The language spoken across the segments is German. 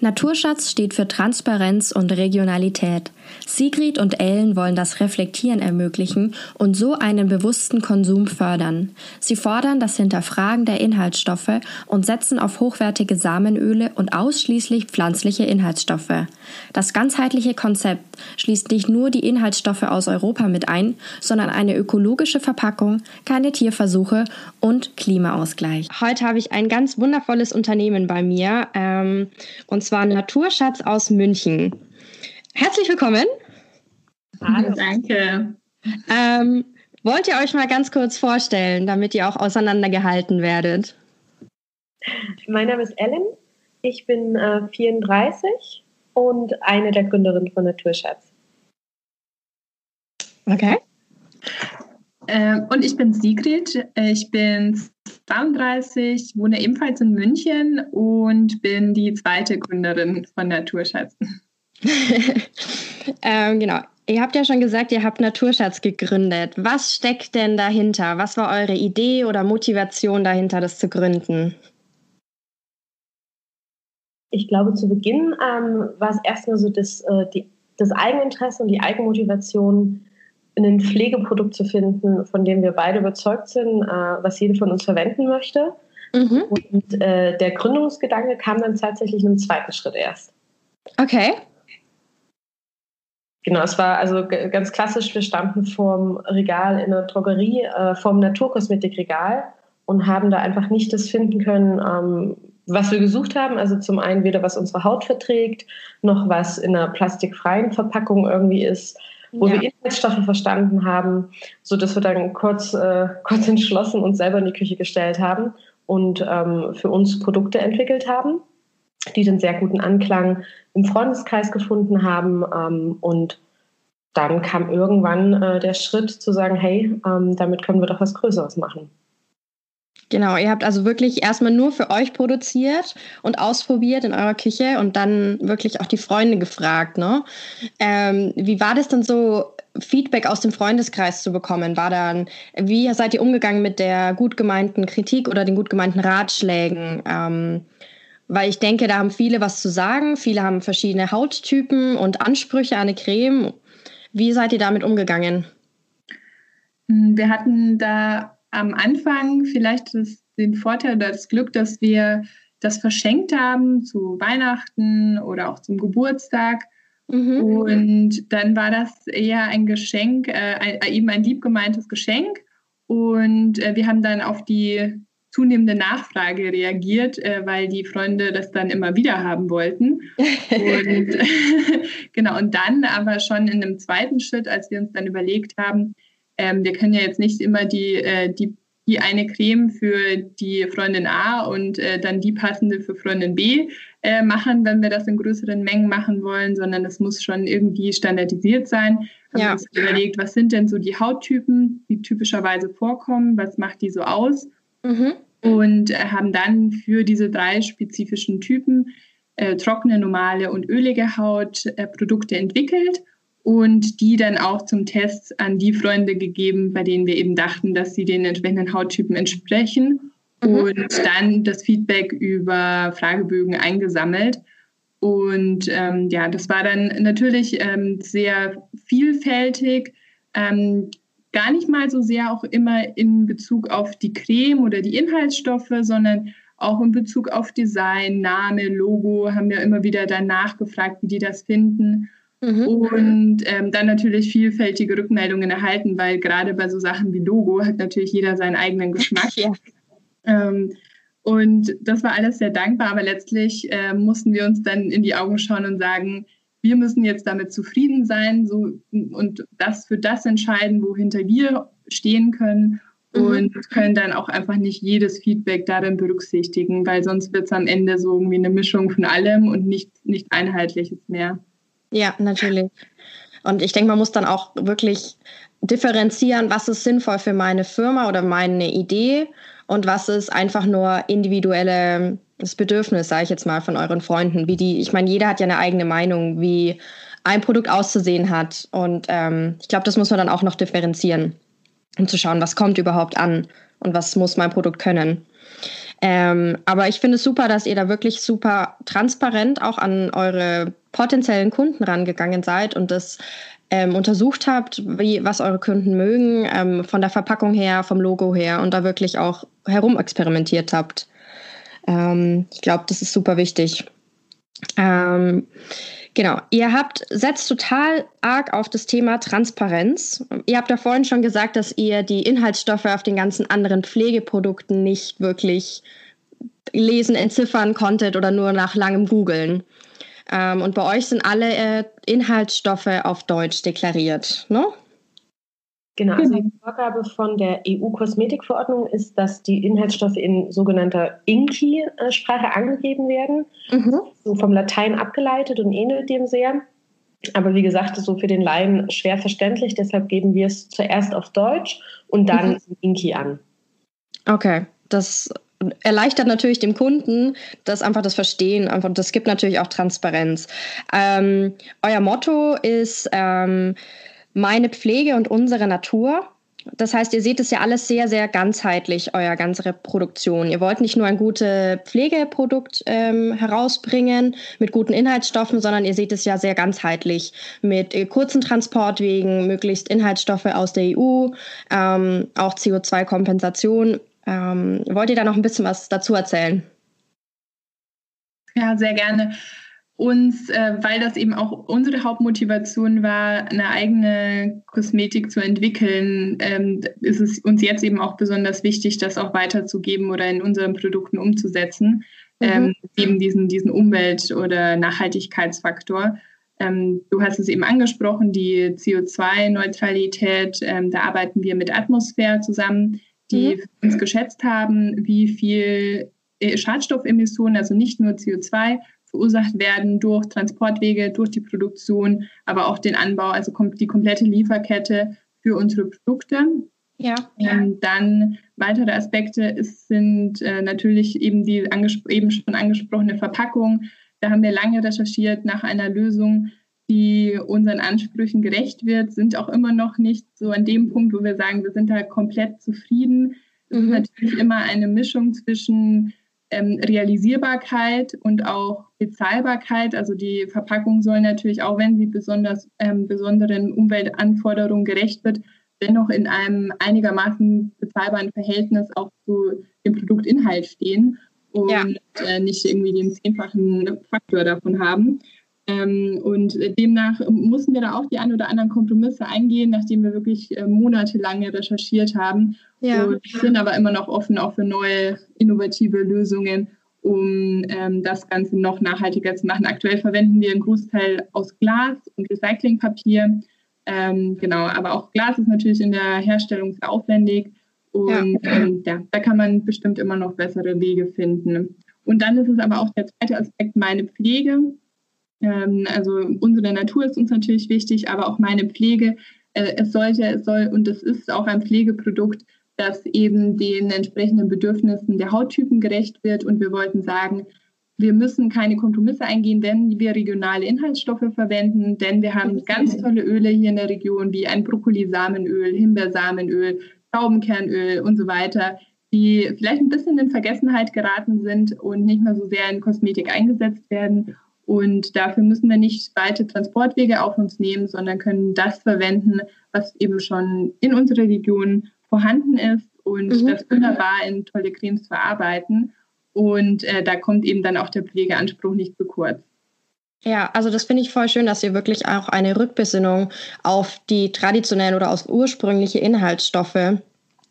Naturschatz steht für Transparenz und Regionalität. Sigrid und Ellen wollen das Reflektieren ermöglichen und so einen bewussten Konsum fördern. Sie fordern das Hinterfragen der Inhaltsstoffe und setzen auf hochwertige Samenöle und ausschließlich pflanzliche Inhaltsstoffe. Das ganzheitliche Konzept schließt nicht nur die Inhaltsstoffe aus Europa mit ein, sondern eine ökologische Verpackung, keine Tierversuche und Klimaausgleich. Heute habe ich ein ganz wundervolles Unternehmen bei mir, ähm, und zwar Naturschatz aus München. Herzlich willkommen. Hallo, danke. Ähm, wollt ihr euch mal ganz kurz vorstellen, damit ihr auch auseinandergehalten werdet? Mein Name ist Ellen. Ich bin äh, 34 und eine der Gründerinnen von Naturschatz. Okay. Äh, und ich bin Sigrid. Ich bin 32, wohne ebenfalls in München und bin die zweite Gründerin von Naturschatz. ähm, genau. Ihr habt ja schon gesagt, ihr habt Naturschatz gegründet. Was steckt denn dahinter? Was war eure Idee oder Motivation dahinter, das zu gründen? Ich glaube, zu Beginn ähm, war es erstmal so das, äh, die, das Eigeninteresse und die Eigenmotivation, ein Pflegeprodukt zu finden, von dem wir beide überzeugt sind, äh, was jede von uns verwenden möchte. Mhm. Und äh, der Gründungsgedanke kam dann tatsächlich in einem zweiten Schritt erst. Okay. Genau, es war also ganz klassisch, wir standen vorm Regal in der Drogerie, äh, vorm Naturkosmetikregal und haben da einfach nicht das finden können, ähm, was wir gesucht haben. Also zum einen weder was unsere Haut verträgt, noch was in einer plastikfreien Verpackung irgendwie ist, wo ja. wir Inhaltsstoffe verstanden haben, so dass wir dann kurz, äh, kurz entschlossen uns selber in die Küche gestellt haben und ähm, für uns Produkte entwickelt haben die den sehr guten Anklang im Freundeskreis gefunden haben. Ähm, und dann kam irgendwann äh, der Schritt zu sagen, hey, ähm, damit können wir doch was Größeres machen. Genau, ihr habt also wirklich erstmal nur für euch produziert und ausprobiert in eurer Küche und dann wirklich auch die Freunde gefragt. Ne? Ähm, wie war das denn so, Feedback aus dem Freundeskreis zu bekommen? War dann, wie seid ihr umgegangen mit der gut gemeinten Kritik oder den gut gemeinten Ratschlägen? Ähm, weil ich denke, da haben viele was zu sagen. Viele haben verschiedene Hauttypen und Ansprüche an eine Creme. Wie seid ihr damit umgegangen? Hm, wir hatten da am Anfang vielleicht das, den Vorteil oder das Glück, dass wir das verschenkt haben zu Weihnachten oder auch zum Geburtstag. Mhm. Und dann war das eher ein Geschenk, äh, eben ein liebgemeintes Geschenk. Und äh, wir haben dann auf die zunehmende Nachfrage reagiert, äh, weil die Freunde das dann immer wieder haben wollten. Und genau, und dann aber schon in einem zweiten Schritt, als wir uns dann überlegt haben, ähm, wir können ja jetzt nicht immer die, äh, die, die eine Creme für die Freundin A und äh, dann die passende für Freundin B äh, machen, wenn wir das in größeren Mengen machen wollen, sondern das muss schon irgendwie standardisiert sein. Haben ja. uns überlegt, was sind denn so die Hauttypen, die typischerweise vorkommen, was macht die so aus? Mhm und äh, haben dann für diese drei spezifischen Typen äh, trockene, normale und ölige Haut äh, Produkte entwickelt und die dann auch zum Test an die Freunde gegeben, bei denen wir eben dachten, dass sie den entsprechenden Hauttypen entsprechen mhm. und dann das Feedback über Fragebögen eingesammelt. Und ähm, ja, das war dann natürlich ähm, sehr vielfältig. Ähm, gar nicht mal so sehr auch immer in Bezug auf die Creme oder die Inhaltsstoffe, sondern auch in Bezug auf Design, Name, Logo, haben wir immer wieder danach gefragt, wie die das finden. Mhm. Und ähm, dann natürlich vielfältige Rückmeldungen erhalten, weil gerade bei so Sachen wie Logo hat natürlich jeder seinen eigenen Geschmack. Ja. Ähm, und das war alles sehr dankbar, aber letztlich äh, mussten wir uns dann in die Augen schauen und sagen, wir müssen jetzt damit zufrieden sein so, und das für das entscheiden, wohinter wir stehen können. mhm. und können dann auch einfach nicht jedes Feedback darin berücksichtigen, weil sonst wird es am Ende so irgendwie eine Mischung von allem und nicht, nicht einheitliches mehr. Ja, natürlich. Und ich denke, man muss dann auch wirklich differenzieren, was ist sinnvoll für meine Firma oder meine Idee und was ist einfach nur individuelles Bedürfnis, sage ich jetzt mal, von euren Freunden. Wie die, ich meine, jeder hat ja eine eigene Meinung, wie ein Produkt auszusehen hat. Und ähm, ich glaube, das muss man dann auch noch differenzieren, um zu schauen, was kommt überhaupt an und was muss mein Produkt können. Ähm, aber ich finde es super, dass ihr da wirklich super transparent auch an eure potenziellen Kunden rangegangen seid und das ähm, untersucht habt, wie, was eure Kunden mögen, ähm, von der Verpackung her, vom Logo her und da wirklich auch herumexperimentiert habt. Ähm, ich glaube, das ist super wichtig. Ähm, Genau, ihr habt setzt total arg auf das Thema Transparenz. Ihr habt ja vorhin schon gesagt, dass ihr die Inhaltsstoffe auf den ganzen anderen Pflegeprodukten nicht wirklich lesen, entziffern konntet oder nur nach langem Googlen. Ähm, und bei euch sind alle äh, Inhaltsstoffe auf Deutsch deklariert, ne? Genau, also die Vorgabe von der EU-Kosmetikverordnung ist, dass die Inhaltsstoffe in sogenannter INCI-Sprache angegeben werden. Mhm. So vom Latein abgeleitet und ähnelt dem sehr. Aber wie gesagt, so für den Laien schwer verständlich. Deshalb geben wir es zuerst auf Deutsch und dann mhm. INCI an. Okay, das erleichtert natürlich dem Kunden das einfach das Verstehen. Einfach, das gibt natürlich auch Transparenz. Ähm, euer Motto ist ähm, meine Pflege und unsere Natur. Das heißt, ihr seht es ja alles sehr, sehr ganzheitlich, euer ganze Produktion. Ihr wollt nicht nur ein gutes Pflegeprodukt ähm, herausbringen mit guten Inhaltsstoffen, sondern ihr seht es ja sehr ganzheitlich mit äh, kurzen Transportwegen, möglichst Inhaltsstoffe aus der EU, ähm, auch CO2-Kompensation. Ähm, wollt ihr da noch ein bisschen was dazu erzählen? Ja, sehr gerne uns, äh, weil das eben auch unsere Hauptmotivation war, eine eigene Kosmetik zu entwickeln, ähm, ist es uns jetzt eben auch besonders wichtig, das auch weiterzugeben oder in unseren Produkten umzusetzen, mhm. ähm, eben diesen, diesen Umwelt- oder Nachhaltigkeitsfaktor. Ähm, du hast es eben angesprochen, die CO2-Neutralität. Ähm, da arbeiten wir mit Atmosphäre zusammen, die mhm. uns geschätzt haben, wie viel äh, Schadstoffemissionen, also nicht nur CO2, verursacht werden durch Transportwege, durch die Produktion, aber auch den Anbau, also die komplette Lieferkette für unsere Produkte. Ja. Ähm, dann weitere Aspekte ist, sind äh, natürlich eben die eben schon angesprochene Verpackung. Da haben wir lange recherchiert nach einer Lösung, die unseren Ansprüchen gerecht wird, sind auch immer noch nicht so an dem Punkt, wo wir sagen, wir sind da komplett zufrieden. Es mhm. ist natürlich immer eine Mischung zwischen ähm, Realisierbarkeit und auch Bezahlbarkeit. Also die Verpackung soll natürlich, auch wenn sie besonders ähm, besonderen Umweltanforderungen gerecht wird, dennoch in einem einigermaßen bezahlbaren Verhältnis auch zu dem Produktinhalt stehen und ja. äh, nicht irgendwie den zehnfachen Faktor davon haben. Ähm, und demnach mussten wir da auch die ein oder anderen Kompromisse eingehen, nachdem wir wirklich äh, monatelang recherchiert haben. Ja. Und sind aber immer noch offen auch für neue innovative Lösungen, um ähm, das Ganze noch nachhaltiger zu machen. Aktuell verwenden wir einen Großteil aus Glas und Recyclingpapier. Ähm, genau, aber auch Glas ist natürlich in der Herstellung sehr aufwendig. Und ja. Ähm, ja, da kann man bestimmt immer noch bessere Wege finden. Und dann ist es aber auch der zweite Aspekt, meine Pflege. Ähm, also unsere Natur ist uns natürlich wichtig, aber auch meine Pflege. Äh, es sollte, es soll und es ist auch ein Pflegeprodukt, das eben den entsprechenden Bedürfnissen der Hauttypen gerecht wird. Und wir wollten sagen, wir müssen keine Kompromisse eingehen, wenn wir regionale Inhaltsstoffe verwenden, denn wir haben ganz tolle Öle hier in der Region, wie ein Brokkolisamenöl, Himbeersamenöl, Taubenkernöl und so weiter, die vielleicht ein bisschen in Vergessenheit geraten sind und nicht mehr so sehr in Kosmetik eingesetzt werden. Und dafür müssen wir nicht weite Transportwege auf uns nehmen, sondern können das verwenden, was eben schon in unserer Region vorhanden ist und mhm. das wunderbar in tolle Cremes verarbeiten. Und äh, da kommt eben dann auch der Pflegeanspruch nicht zu kurz. Ja, also das finde ich voll schön, dass ihr wirklich auch eine Rückbesinnung auf die traditionellen oder aus ursprüngliche Inhaltsstoffe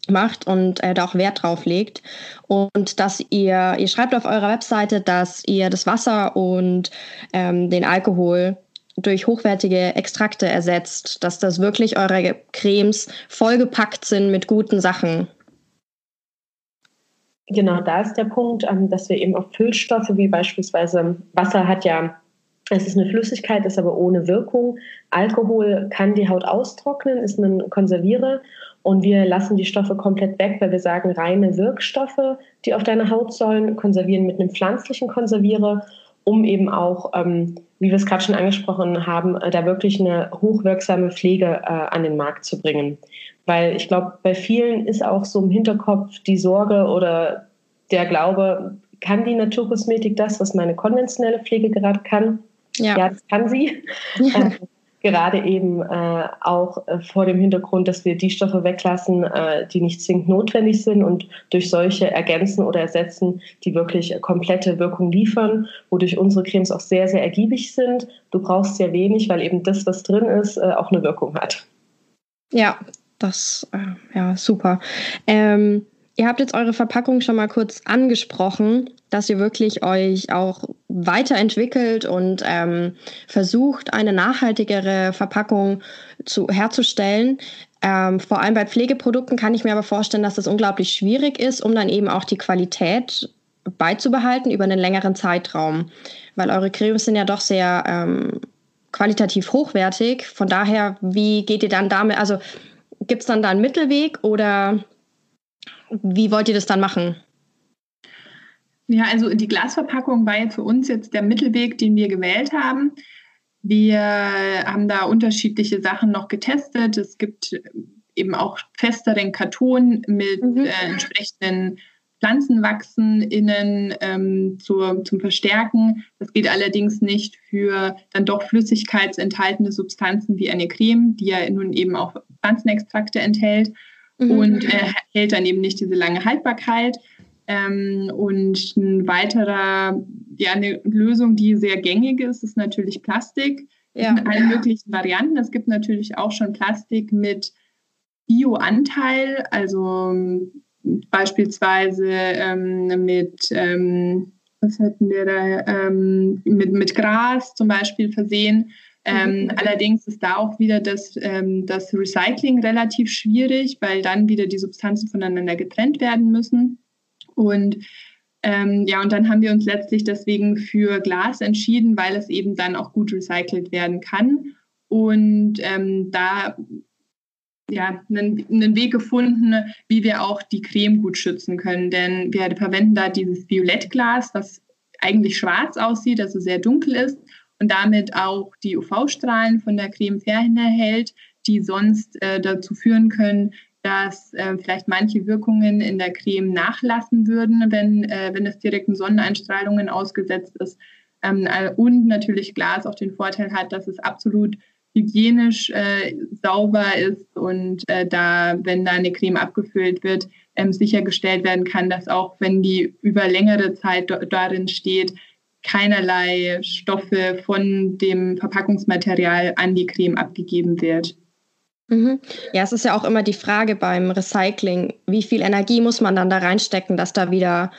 macht und äh, da auch Wert drauf legt. Und dass ihr, ihr schreibt auf eurer Webseite, dass ihr das Wasser und ähm, den Alkohol durch hochwertige Extrakte ersetzt, dass das wirklich eure Cremes vollgepackt sind mit guten Sachen. Genau, da ist der Punkt, ähm, dass wir eben auf Füllstoffe wie beispielsweise Wasser hat ja, es ist eine Flüssigkeit, ist aber ohne Wirkung. Alkohol kann die Haut austrocknen, ist ein Konservierer und wir lassen die Stoffe komplett weg, weil wir sagen, reine Wirkstoffe, die auf deine Haut sollen, konservieren mit einem pflanzlichen Konservierer, um eben auch, ähm, wie wir es gerade schon angesprochen haben, äh, da wirklich eine hochwirksame Pflege äh, an den Markt zu bringen. Weil ich glaube, bei vielen ist auch so im Hinterkopf die Sorge oder der Glaube, kann die Naturkosmetik das, was meine konventionelle Pflege gerade kann? Ja, ja das kann sie. Ja. Gerade eben äh, auch äh, vor dem Hintergrund, dass wir die Stoffe weglassen, äh, die nicht zwingend notwendig sind und durch solche ergänzen oder ersetzen, die wirklich komplette Wirkung liefern, wodurch unsere Cremes auch sehr, sehr ergiebig sind. Du brauchst sehr wenig, weil eben das, was drin ist, äh, auch eine Wirkung hat. Ja, das, äh, ja, super. Ähm, ihr habt jetzt eure Verpackung schon mal kurz angesprochen, dass ihr wirklich euch auch weiterentwickelt und ähm, versucht, eine nachhaltigere Verpackung zu, herzustellen. Ähm, vor allem bei Pflegeprodukten kann ich mir aber vorstellen, dass das unglaublich schwierig ist, um dann eben auch die Qualität beizubehalten über einen längeren Zeitraum. Weil eure Cremes sind ja doch sehr ähm, qualitativ hochwertig. Von daher, wie geht ihr dann damit? Also Gibt es dann da einen Mittelweg oder wie wollt ihr das dann machen? Ja, also die Glasverpackung war jetzt für uns jetzt der Mittelweg, den wir gewählt haben. Wir haben da unterschiedliche Sachen noch getestet. Es gibt eben auch festeren Karton mit mhm. äh, entsprechenden Pflanzenwachsen innen ähm, zur, zum Verstärken. Das geht allerdings nicht für dann doch flüssigkeitsenthaltene Substanzen wie eine Creme, die ja nun eben auch Pflanzenextrakte enthält mhm. und äh, hält dann eben nicht diese lange Haltbarkeit. Ähm, und ein weiterer, ja, eine Lösung, die sehr gängig ist, ist natürlich Plastik. Ja. In allen möglichen Varianten. Es gibt natürlich auch schon Plastik mit Bioanteil, also beispielsweise ähm, mit, ähm, was hatten wir da, ähm, mit, mit Gras zum Beispiel versehen. Ähm, mhm. Allerdings ist da auch wieder das, ähm, das Recycling relativ schwierig, weil dann wieder die Substanzen voneinander getrennt werden müssen. Und ähm, ja, und dann haben wir uns letztlich deswegen für Glas entschieden, weil es eben dann auch gut recycelt werden kann. Und ähm, da ja, einen, einen, Weg gefunden, wie wir auch die Creme gut schützen können. Denn wir verwenden da dieses Violettglas, was eigentlich schwarz aussieht, also sehr dunkel ist und damit auch die UV-Strahlen von der Creme fernhält, die sonst äh, dazu führen können, dass äh, vielleicht manche Wirkungen in der Creme nachlassen würden, wenn, äh, wenn es direkten Sonneneinstrahlungen ausgesetzt ist. Ähm, äh, und natürlich Glas auch den Vorteil hat, dass es absolut hygienisch äh, sauber ist und äh, da, wenn da eine Creme abgefüllt wird, ähm, sichergestellt werden kann, dass auch wenn die über längere Zeit darin steht, keinerlei Stoffe von dem Verpackungsmaterial an die Creme abgegeben wird. Mhm. Ja, es ist ja auch immer die Frage beim Recycling, wie viel Energie muss man dann da reinstecken, dass da wieder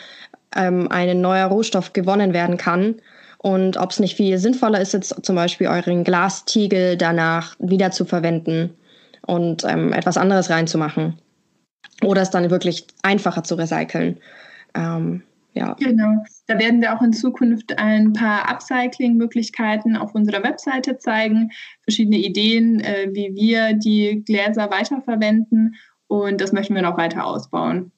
ähm, ein neuer Rohstoff gewonnen werden kann und ob es nicht viel sinnvoller ist, jetzt zum Beispiel euren Glastiegel danach wieder zu verwenden und ähm, etwas anderes reinzumachen. Oder es dann wirklich einfacher zu recyceln. Ähm, ja. Genau. Da werden wir auch in Zukunft ein paar Upcycling-Möglichkeiten auf unserer Webseite zeigen, verschiedene Ideen, äh, wie wir die Gläser weiterverwenden. Und das möchten wir noch weiter ausbauen.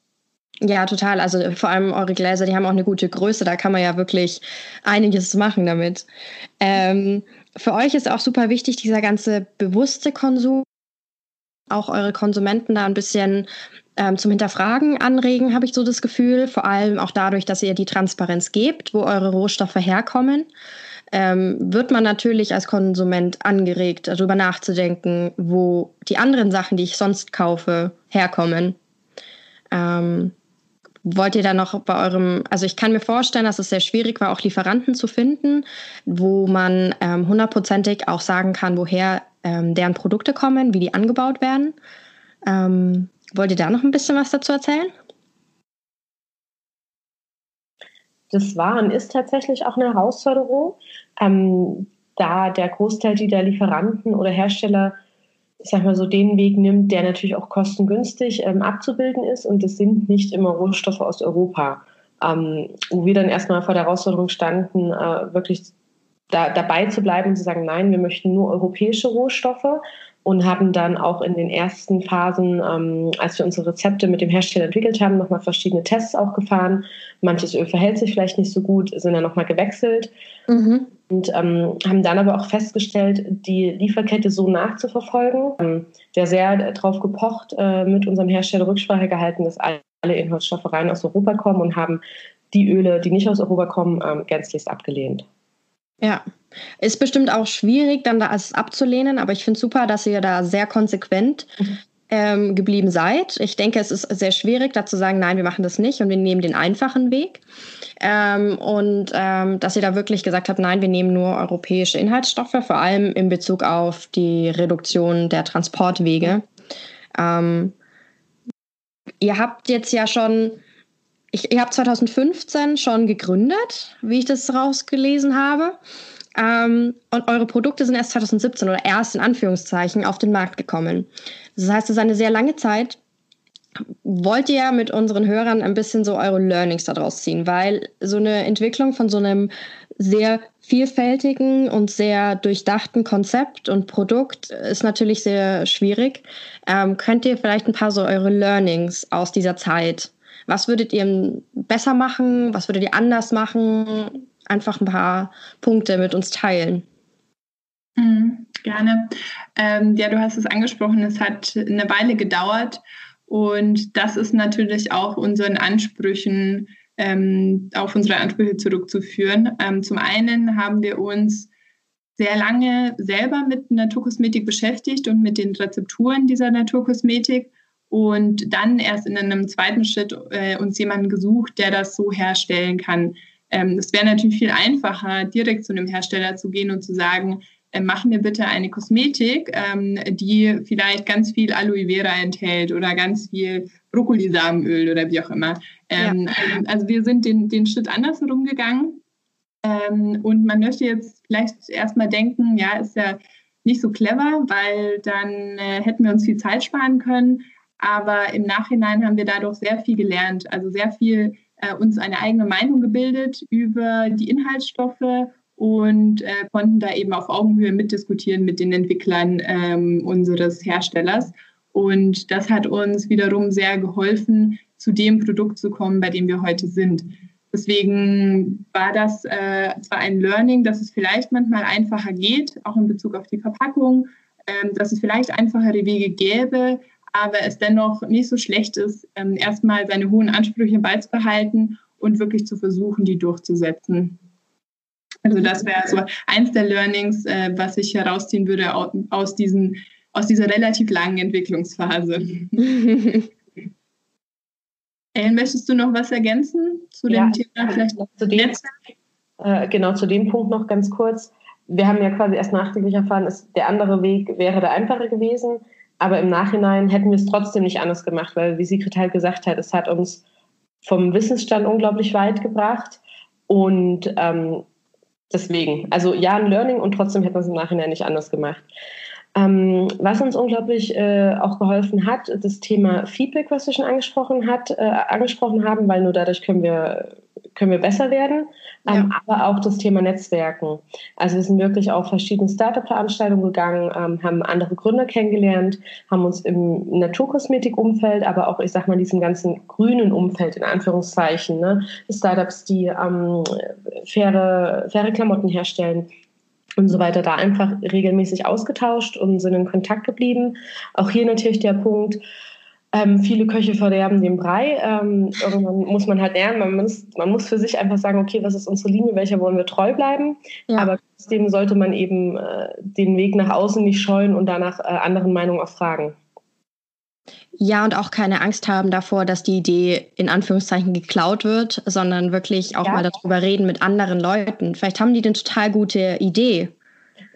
Ja, total. Also vor allem eure Gläser, die haben auch eine gute Größe. Da kann man ja wirklich einiges machen damit. Ähm, für euch ist auch super wichtig dieser ganze bewusste Konsum. Auch eure Konsumenten da ein bisschen ähm, zum Hinterfragen anregen, habe ich so das Gefühl. Vor allem auch dadurch, dass ihr die Transparenz gebt, wo eure Rohstoffe herkommen. Ähm, wird man natürlich als Konsument angeregt, darüber nachzudenken, wo die anderen Sachen, die ich sonst kaufe, herkommen. Ähm, wollt ihr da noch bei eurem, also ich kann mir vorstellen, dass es sehr schwierig war, auch Lieferanten zu finden, wo man ähm, hundertprozentig auch sagen kann, woher ähm, deren Produkte kommen, wie die angebaut werden. Ähm, wollt ihr da noch ein bisschen was dazu erzählen? Das war und ist tatsächlich auch eine Herausforderung, ähm, da der Großteil der Lieferanten oder Hersteller ich sag mal so, den Weg nimmt, der natürlich auch kostengünstig ähm, abzubilden ist. Und es sind nicht immer Rohstoffe aus Europa. Ähm, wo wir dann erstmal vor der Herausforderung standen, äh, wirklich da, dabei zu bleiben und zu sagen, nein, wir möchten nur europäische Rohstoffe und haben dann auch in den ersten Phasen, ähm, als wir unsere Rezepte mit dem Hersteller entwickelt haben, nochmal verschiedene Tests auch gefahren. Manches Öl verhält sich vielleicht nicht so gut, sind dann nochmal gewechselt. Mhm. Und ähm, haben dann aber auch festgestellt, die Lieferkette so nachzuverfolgen. Ähm, der sehr darauf gepocht, äh, mit unserem Hersteller Rücksprache gehalten, dass alle Inhaltsstoffe rein aus Europa kommen und haben die Öle, die nicht aus Europa kommen, ähm, gänzlichst abgelehnt. Ja, ist bestimmt auch schwierig, dann das abzulehnen, aber ich finde super, dass ihr da sehr konsequent mhm. ähm, geblieben seid. Ich denke, es ist sehr schwierig, da zu sagen, nein, wir machen das nicht und wir nehmen den einfachen Weg. Ähm, und ähm, dass ihr da wirklich gesagt habt, nein, wir nehmen nur europäische Inhaltsstoffe, vor allem in Bezug auf die Reduktion der Transportwege. Ähm, ihr habt jetzt ja schon ich, ihr habt 2015 schon gegründet, wie ich das rausgelesen habe. Ähm, und eure Produkte sind erst 2017 oder erst in Anführungszeichen auf den Markt gekommen. Das heißt, es ist eine sehr lange Zeit. Wollt ihr mit unseren Hörern ein bisschen so eure Learnings daraus ziehen? Weil so eine Entwicklung von so einem sehr vielfältigen und sehr durchdachten Konzept und Produkt ist natürlich sehr schwierig. Ähm, könnt ihr vielleicht ein paar so eure Learnings aus dieser Zeit was würdet ihr besser machen? Was würdet ihr anders machen? Einfach ein paar Punkte mit uns teilen. Mhm, gerne. Ähm, ja, du hast es angesprochen, es hat eine Weile gedauert und das ist natürlich auch unseren Ansprüchen, ähm, auf unsere Ansprüche zurückzuführen. Ähm, zum einen haben wir uns sehr lange selber mit Naturkosmetik beschäftigt und mit den Rezepturen dieser Naturkosmetik und dann erst in einem zweiten Schritt äh, uns jemanden gesucht, der das so herstellen kann. Ähm, es wäre natürlich viel einfacher, direkt zu einem Hersteller zu gehen und zu sagen, mach mir bitte eine Kosmetik, ähm, die vielleicht ganz viel Aloe Vera enthält oder ganz viel Brokkolisamenöl oder wie auch immer. Ähm, ja. also, also wir sind den, den Schritt andersherum gegangen. Ähm, und man möchte jetzt vielleicht erstmal denken, ja, ist ja nicht so clever, weil dann äh, hätten wir uns viel Zeit sparen können. Aber im Nachhinein haben wir dadurch sehr viel gelernt, also sehr viel äh, uns eine eigene Meinung gebildet über die Inhaltsstoffe und äh, konnten da eben auf Augenhöhe mitdiskutieren mit den Entwicklern ähm, unseres Herstellers. Und das hat uns wiederum sehr geholfen, zu dem Produkt zu kommen, bei dem wir heute sind. Deswegen war das äh, zwar ein Learning, dass es vielleicht manchmal einfacher geht, auch in Bezug auf die Verpackung, ähm, dass es vielleicht einfachere Wege gäbe, aber es dennoch nicht so schlecht ist, ähm, erstmal seine hohen Ansprüche beizubehalten und wirklich zu versuchen, die durchzusetzen. Also das wäre so eins der Learnings, äh, was ich herausziehen würde aus, diesen, aus dieser relativ langen Entwicklungsphase. Ellen, möchtest du noch was ergänzen zu dem ja, Thema? Vielleicht zu dem, äh, genau, zu dem Punkt noch ganz kurz. Wir haben ja quasi erst nachträglich erfahren, dass der andere Weg wäre der einfache gewesen. Aber im Nachhinein hätten wir es trotzdem nicht anders gemacht, weil, wie Sigrid halt gesagt hat, es hat uns vom Wissensstand unglaublich weit gebracht. Und ähm, deswegen, also ja, ein Learning und trotzdem hätten wir es im Nachhinein nicht anders gemacht. Ähm, was uns unglaublich äh, auch geholfen hat, das Thema Feedback, was wir schon angesprochen, hat, äh, angesprochen haben, weil nur dadurch können wir können wir besser werden, ähm, ja. aber auch das Thema Netzwerken. Also wir sind wirklich auf verschiedene Startup-Veranstaltungen gegangen, ähm, haben andere Gründer kennengelernt, haben uns im Naturkosmetik-Umfeld, aber auch, ich sag mal, in diesem ganzen grünen Umfeld, in Anführungszeichen, ne, Startups, die ähm, faire, faire Klamotten herstellen, und so weiter, da einfach regelmäßig ausgetauscht und sind in Kontakt geblieben. Auch hier natürlich der Punkt, ähm, viele Köche verderben den Brei. Ähm, irgendwann muss man halt lernen, man muss, man muss für sich einfach sagen, okay, was ist unsere Linie, welcher wollen wir treu bleiben. Ja. Aber trotzdem sollte man eben äh, den Weg nach außen nicht scheuen und danach äh, anderen Meinungen auch fragen. Ja, und auch keine Angst haben davor, dass die Idee in Anführungszeichen geklaut wird, sondern wirklich auch ja. mal darüber reden mit anderen Leuten. Vielleicht haben die eine total gute Idee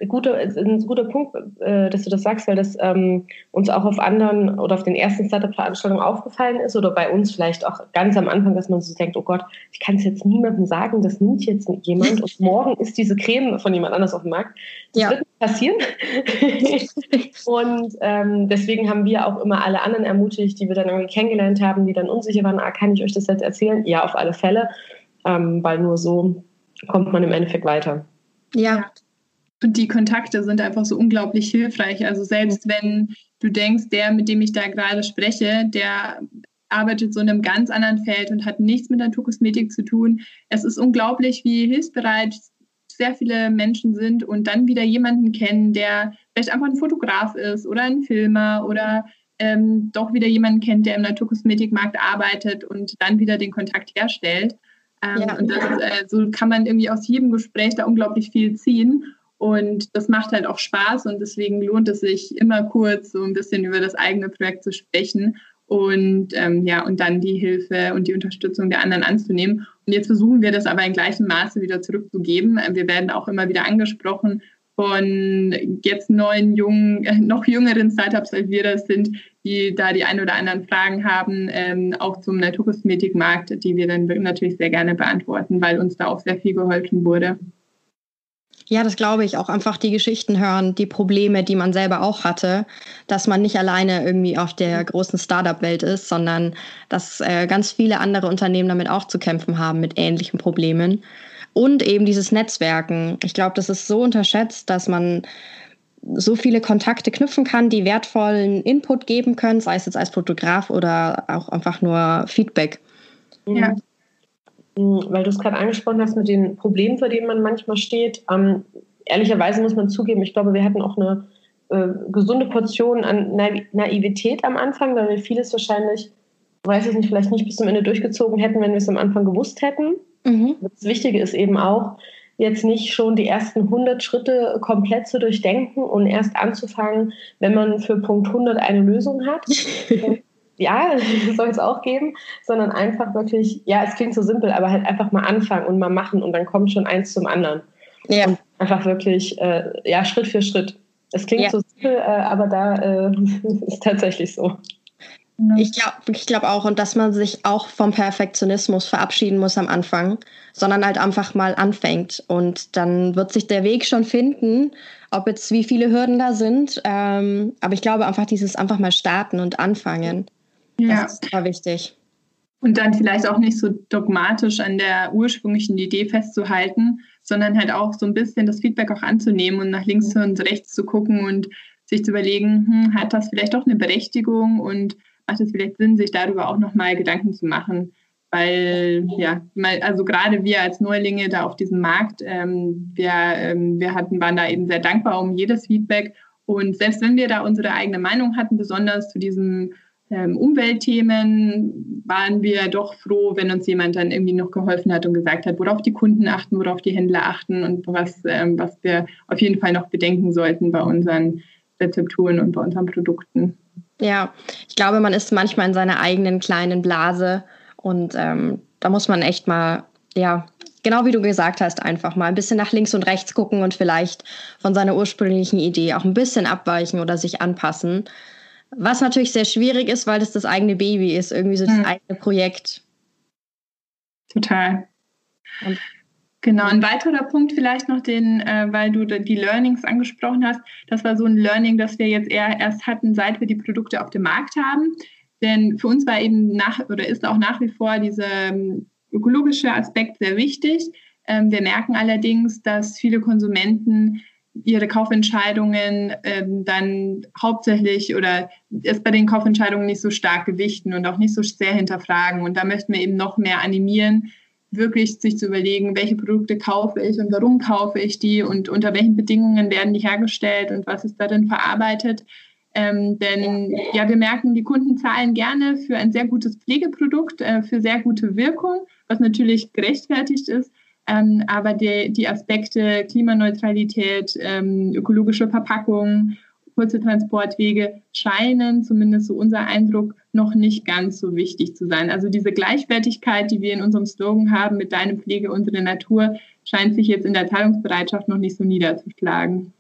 guter, ein guter Punkt, äh, dass du das sagst, weil das ähm, uns auch auf anderen oder auf den ersten Startup-Veranstaltungen aufgefallen ist oder bei uns vielleicht auch ganz am Anfang, dass man so denkt, oh Gott, ich kann es jetzt niemandem sagen, das nimmt jetzt jemand und morgen ist diese Creme von jemand anders auf dem Markt. Das ja. wird passieren. und ähm, deswegen haben wir auch immer alle anderen ermutigt, die wir dann irgendwie kennengelernt haben, die dann unsicher waren, ah, kann ich euch das jetzt erzählen? Ja, auf alle Fälle, ähm, weil nur so kommt man im Endeffekt weiter. Ja. Und die Kontakte sind einfach so unglaublich hilfreich. Also selbst wenn du denkst, der, mit dem ich da gerade spreche, der arbeitet so in einem ganz anderen Feld und hat nichts mit Naturkosmetik zu tun. Es ist unglaublich, wie hilfsbereit sehr viele Menschen sind und dann wieder jemanden kennen, der vielleicht einfach ein Fotograf ist oder ein Filmer oder ähm, doch wieder jemanden kennt, der im Naturkosmetikmarkt arbeitet und dann wieder den Kontakt herstellt. Ähm, ja. Und das, äh, so kann man irgendwie aus jedem Gespräch da unglaublich viel ziehen. Und das macht halt auch Spaß und deswegen lohnt es sich immer kurz so ein bisschen über das eigene Projekt zu sprechen und ähm, ja, und dann die Hilfe und die Unterstützung der anderen anzunehmen. Und jetzt versuchen wir das aber in gleichem Maße wieder zurückzugeben. Wir werden auch immer wieder angesprochen von jetzt neuen, jungen, äh, noch jüngeren Startups, als wir das sind, die da die ein oder anderen Fragen haben, ähm, auch zum Naturkosmetikmarkt, die wir dann natürlich sehr gerne beantworten, weil uns da auch sehr viel geholfen wurde. Ja, das glaube ich. Auch einfach die Geschichten hören, die Probleme, die man selber auch hatte, dass man nicht alleine irgendwie auf der großen Startup-Welt ist, sondern dass äh, ganz viele andere Unternehmen damit auch zu kämpfen haben mit ähnlichen Problemen. Und eben dieses Netzwerken. Ich glaube, das ist so unterschätzt, dass man so viele Kontakte knüpfen kann, die wertvollen Input geben können, sei es jetzt als Fotograf oder auch einfach nur Feedback. Ja. Hm, weil du es gerade angesprochen hast mit den Problemen, vor denen man manchmal steht. Ähm, ehrlicherweise muss man zugeben, ich glaube, wir hatten auch eine äh, gesunde Portion an Naivität am Anfang, weil wir vieles wahrscheinlich, weiß ich nicht, vielleicht nicht bis zum Ende durchgezogen hätten, wenn wir es am Anfang gewusst hätten. Mhm. Das Wichtige ist eben auch, jetzt nicht schon die ersten 100 Schritte komplett zu durchdenken und erst anzufangen, wenn man für Punkt 100 eine Lösung hat. ja, soll es auch geben, sondern einfach wirklich, ja, es klingt so simpel, aber halt einfach mal anfangen und mal machen und dann kommt schon eins zum anderen. Ja. Und einfach wirklich, äh, ja, Schritt für Schritt. Es klingt ja. so simpel, äh, aber da äh, ist tatsächlich so. Ich glaube ich glaub auch, und dass man sich auch vom Perfektionismus verabschieden muss am Anfang, sondern halt einfach mal anfängt. Und dann wird sich der Weg schon finden, ob jetzt wie viele Hürden da sind. Ähm, aber ich glaube einfach dieses einfach mal starten und anfangen. Ja. Das ist super wichtig. Und dann vielleicht auch nicht so dogmatisch an der ursprünglichen Idee festzuhalten, sondern halt auch so ein bisschen das Feedback auch anzunehmen und nach links und rechts zu gucken und sich zu überlegen, hm, hat das vielleicht auch eine Berechtigung und macht es vielleicht Sinn, sich darüber auch nochmal Gedanken zu machen. Weil, ja, also gerade wir als Neulinge da auf diesem Markt, ähm, wir, ähm, wir hatten, waren da eben sehr dankbar um jedes Feedback. Und selbst wenn wir da unsere eigene Meinung hatten, besonders zu diesem ähm, Umweltthemen waren wir doch froh, wenn uns jemand dann irgendwie noch geholfen hat und gesagt hat, worauf die Kunden achten, worauf die Händler achten und was, ähm, was wir auf jeden Fall noch bedenken sollten bei unseren Rezepturen und bei unseren Produkten. Ja, ich glaube, man ist manchmal in seiner eigenen kleinen Blase und ähm, da muss man echt mal, ja, genau wie du gesagt hast, einfach mal ein bisschen nach links und rechts gucken und vielleicht von seiner ursprünglichen Idee auch ein bisschen abweichen oder sich anpassen. Was natürlich sehr schwierig ist, weil das das eigene Baby ist, irgendwie so das mhm. eigene Projekt. Total. Und Genau, ein weiterer Punkt vielleicht noch, den, äh, weil du die Learnings angesprochen hast, das war so ein Learning, das wir jetzt eher erst hatten, seit wir die Produkte auf dem Markt haben. Denn für uns war eben nach oder ist auch nach wie vor dieser ähm, ökologische Aspekt sehr wichtig. Ähm, wir merken allerdings, dass viele Konsumenten ihre Kaufentscheidungen ähm, dann hauptsächlich oder es bei den Kaufentscheidungen nicht so stark gewichten und auch nicht so sehr hinterfragen. Und da möchten wir eben noch mehr animieren, wirklich sich zu überlegen, welche Produkte kaufe ich und warum kaufe ich die und unter welchen Bedingungen werden die hergestellt und was ist darin verarbeitet. Ähm, denn ja, wir merken, die Kunden zahlen gerne für ein sehr gutes Pflegeprodukt, äh, für sehr gute Wirkung, was natürlich gerechtfertigt ist. Ähm, aber die, die Aspekte Klimaneutralität, ähm, ökologische Verpackung, kurze Transportwege scheinen, zumindest so unser Eindruck, noch nicht ganz so wichtig zu sein. Also diese Gleichwertigkeit, die wir in unserem Slogan haben, mit deinem Pflege unsere Natur, scheint sich jetzt in der Teilungsbereitschaft noch nicht so niederzuschlagen.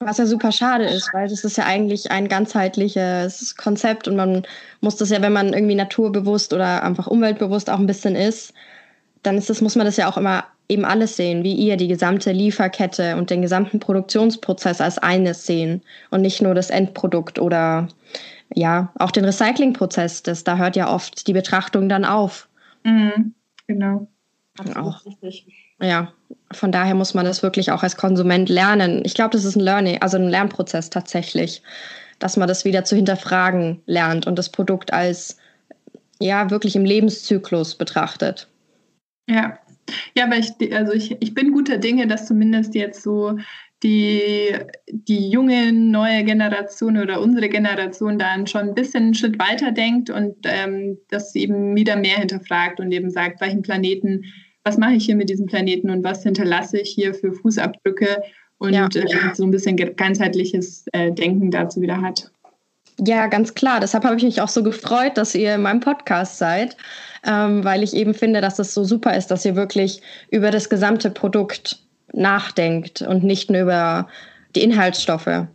Was ja super schade ist, weil das ist ja eigentlich ein ganzheitliches Konzept und man muss das ja, wenn man irgendwie naturbewusst oder einfach umweltbewusst auch ein bisschen ist, dann ist das, muss man das ja auch immer eben alles sehen, wie ihr die gesamte Lieferkette und den gesamten Produktionsprozess als eines sehen und nicht nur das Endprodukt oder ja, auch den Recyclingprozess. Das, da hört ja oft die Betrachtung dann auf. Mhm, genau. Auch. Ja, von daher muss man das wirklich auch als Konsument lernen. Ich glaube, das ist ein Learning, also ein Lernprozess tatsächlich, dass man das wieder zu hinterfragen lernt und das Produkt als ja wirklich im Lebenszyklus betrachtet. Ja, ja, aber ich, also ich, ich bin guter Dinge, dass zumindest jetzt so die, die junge neue Generation oder unsere Generation dann schon ein bisschen einen Schritt weiter denkt und ähm, das eben wieder mehr hinterfragt und eben sagt, welchen Planeten, was mache ich hier mit diesem Planeten und was hinterlasse ich hier für Fußabdrücke und ja. äh, so ein bisschen ganzheitliches äh, Denken dazu wieder hat. Ja, ganz klar. Deshalb habe ich mich auch so gefreut, dass ihr in meinem Podcast seid, ähm, weil ich eben finde, dass es so super ist, dass ihr wirklich über das gesamte Produkt nachdenkt und nicht nur über die Inhaltsstoffe.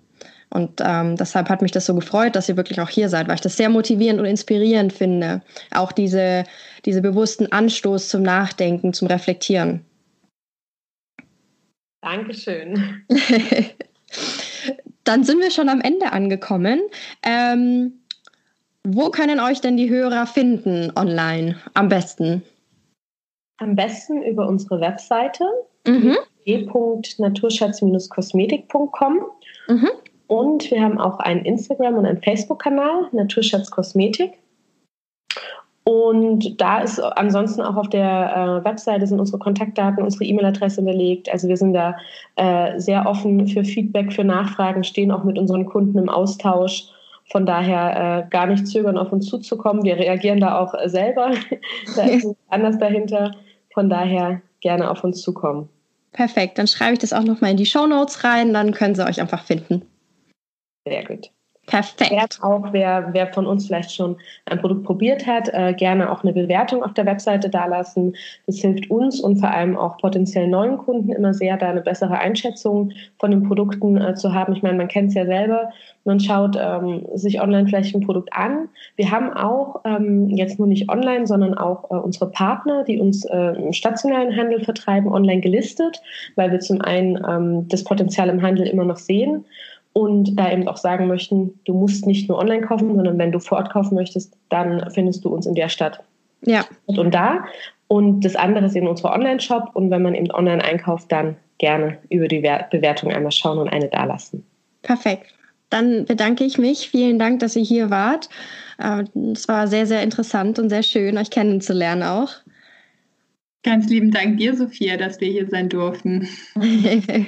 Und ähm, deshalb hat mich das so gefreut, dass ihr wirklich auch hier seid, weil ich das sehr motivierend und inspirierend finde. Auch diese, diese bewussten Anstoß zum Nachdenken, zum Reflektieren. Dankeschön. Dann sind wir schon am Ende angekommen. Ähm, wo können euch denn die Hörer finden online am besten? Am besten über unsere Webseite mhm. www.naturschatz-kosmetik.com. Mhm. Und wir haben auch einen Instagram- und einen Facebook-Kanal, Naturschatz Kosmetik. Und da ist ansonsten auch auf der äh, Webseite sind unsere Kontaktdaten, unsere E-Mail-Adresse hinterlegt. Also wir sind da äh, sehr offen für Feedback, für Nachfragen, stehen auch mit unseren Kunden im Austausch. Von daher äh, gar nicht zögern, auf uns zuzukommen. Wir reagieren da auch selber. da ist anders dahinter. Von daher gerne auf uns zukommen. Perfekt, dann schreibe ich das auch nochmal in die Show Notes rein, dann können Sie euch einfach finden. Sehr gut. Perfekt. Auch, wer, wer von uns vielleicht schon ein Produkt probiert hat, äh, gerne auch eine Bewertung auf der Webseite dalassen. Das hilft uns und vor allem auch potenziell neuen Kunden immer sehr, da eine bessere Einschätzung von den Produkten äh, zu haben. Ich meine, man kennt es ja selber. Man schaut ähm, sich online vielleicht ein Produkt an. Wir haben auch ähm, jetzt nur nicht online, sondern auch äh, unsere Partner, die uns äh, im stationären Handel vertreiben, online gelistet, weil wir zum einen ähm, das Potenzial im Handel immer noch sehen und da eben auch sagen möchten, du musst nicht nur online kaufen, sondern wenn du vor Ort kaufen möchtest, dann findest du uns in der Stadt. Ja. Und da. Und das andere ist eben unser Online-Shop. Und wenn man eben online einkauft, dann gerne über die Bewertung einmal schauen und eine dalassen. Perfekt. Dann bedanke ich mich. Vielen Dank, dass ihr hier wart. Äh, es war sehr, sehr interessant und sehr schön, euch kennenzulernen auch. Ganz lieben Dank dir, Sophia, dass wir hier sein durften.